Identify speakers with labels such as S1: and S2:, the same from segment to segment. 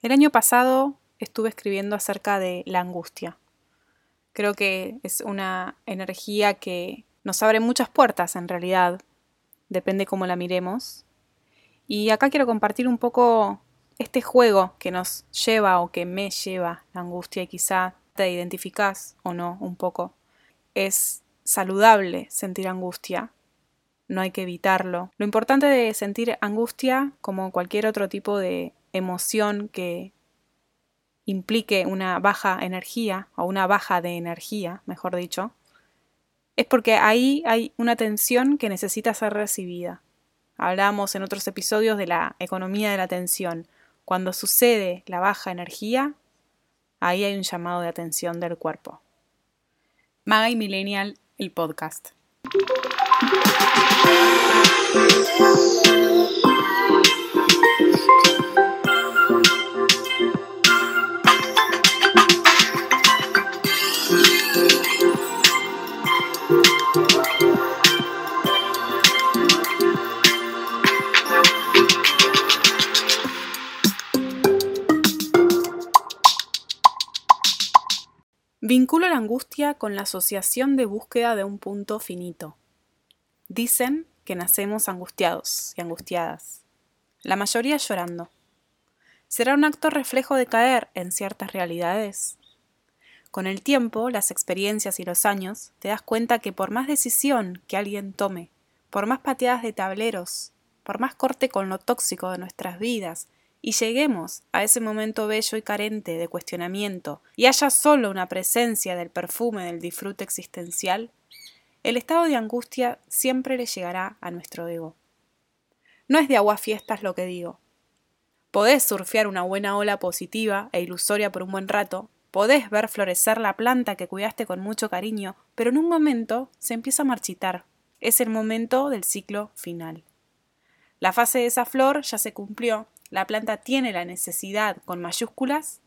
S1: El año pasado estuve escribiendo acerca de la angustia. Creo que es una energía que nos abre muchas puertas en realidad, depende cómo la miremos. Y acá quiero compartir un poco este juego que nos lleva o que me lleva la angustia y quizá te identificás o no un poco. Es saludable sentir angustia, no hay que evitarlo. Lo importante de sentir angustia, como cualquier otro tipo de emoción que implique una baja energía o una baja de energía, mejor dicho, es porque ahí hay una tensión que necesita ser recibida. Hablamos en otros episodios de la economía de la tensión. Cuando sucede la baja energía, ahí hay un llamado de atención del cuerpo. Maga y Millennial, el podcast. Vinculo la angustia con la asociación de búsqueda de un punto finito. Dicen que nacemos angustiados y angustiadas, la mayoría llorando. ¿Será un acto reflejo de caer en ciertas realidades? Con el tiempo, las experiencias y los años, te das cuenta que por más decisión que alguien tome, por más pateadas de tableros, por más corte con lo tóxico de nuestras vidas, y lleguemos a ese momento bello y carente de cuestionamiento, y haya solo una presencia del perfume del disfrute existencial, el estado de angustia siempre le llegará a nuestro ego. No es de agua fiestas lo que digo. Podés surfear una buena ola positiva e ilusoria por un buen rato, podés ver florecer la planta que cuidaste con mucho cariño, pero en un momento se empieza a marchitar. Es el momento del ciclo final. La fase de esa flor ya se cumplió, la planta tiene la necesidad, con mayúsculas,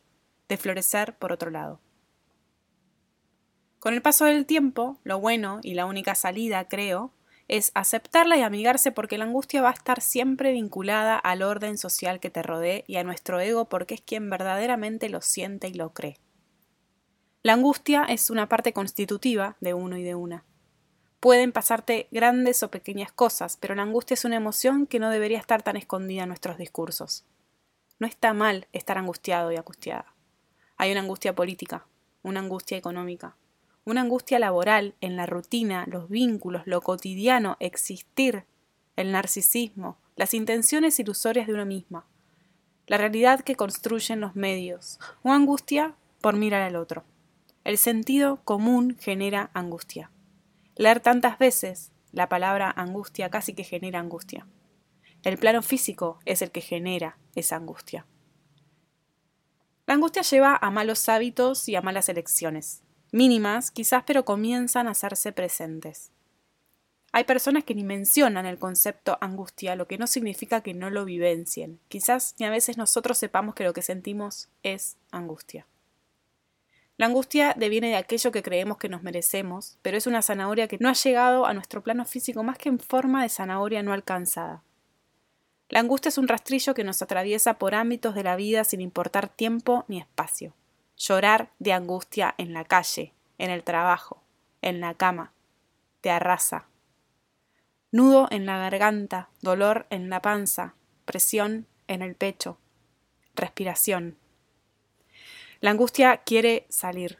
S1: de florecer por otro lado. Con el paso del tiempo, lo bueno y la única salida, creo, es aceptarla y amigarse porque la angustia va a estar siempre vinculada al orden social que te rodee y a nuestro ego porque es quien verdaderamente lo siente y lo cree. La angustia es una parte constitutiva de uno y de una. Pueden pasarte grandes o pequeñas cosas, pero la angustia es una emoción que no debería estar tan escondida en nuestros discursos. No está mal estar angustiado y angustiada. Hay una angustia política, una angustia económica, una angustia laboral en la rutina, los vínculos, lo cotidiano, existir, el narcisismo, las intenciones ilusorias de uno misma, la realidad que construyen los medios, o angustia por mirar al otro. El sentido común genera angustia. Leer tantas veces la palabra angustia casi que genera angustia. El plano físico es el que genera esa angustia. La angustia lleva a malos hábitos y a malas elecciones mínimas quizás, pero comienzan a hacerse presentes. Hay personas que ni mencionan el concepto angustia, lo que no significa que no lo vivencien. Quizás ni a veces nosotros sepamos que lo que sentimos es angustia. La angustia deviene de aquello que creemos que nos merecemos, pero es una zanahoria que no ha llegado a nuestro plano físico más que en forma de zanahoria no alcanzada. La angustia es un rastrillo que nos atraviesa por ámbitos de la vida sin importar tiempo ni espacio llorar de angustia en la calle, en el trabajo, en la cama. Te arrasa. Nudo en la garganta, dolor en la panza, presión en el pecho, respiración. La angustia quiere salir.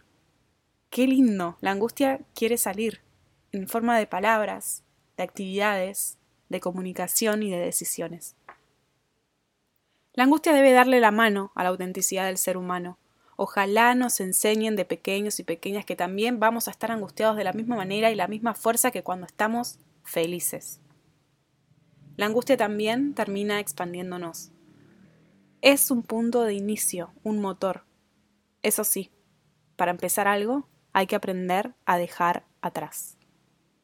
S1: Qué lindo, la angustia quiere salir en forma de palabras, de actividades, de comunicación y de decisiones. La angustia debe darle la mano a la autenticidad del ser humano, Ojalá nos enseñen de pequeños y pequeñas que también vamos a estar angustiados de la misma manera y la misma fuerza que cuando estamos felices. La angustia también termina expandiéndonos. Es un punto de inicio, un motor. Eso sí, para empezar algo hay que aprender a dejar atrás.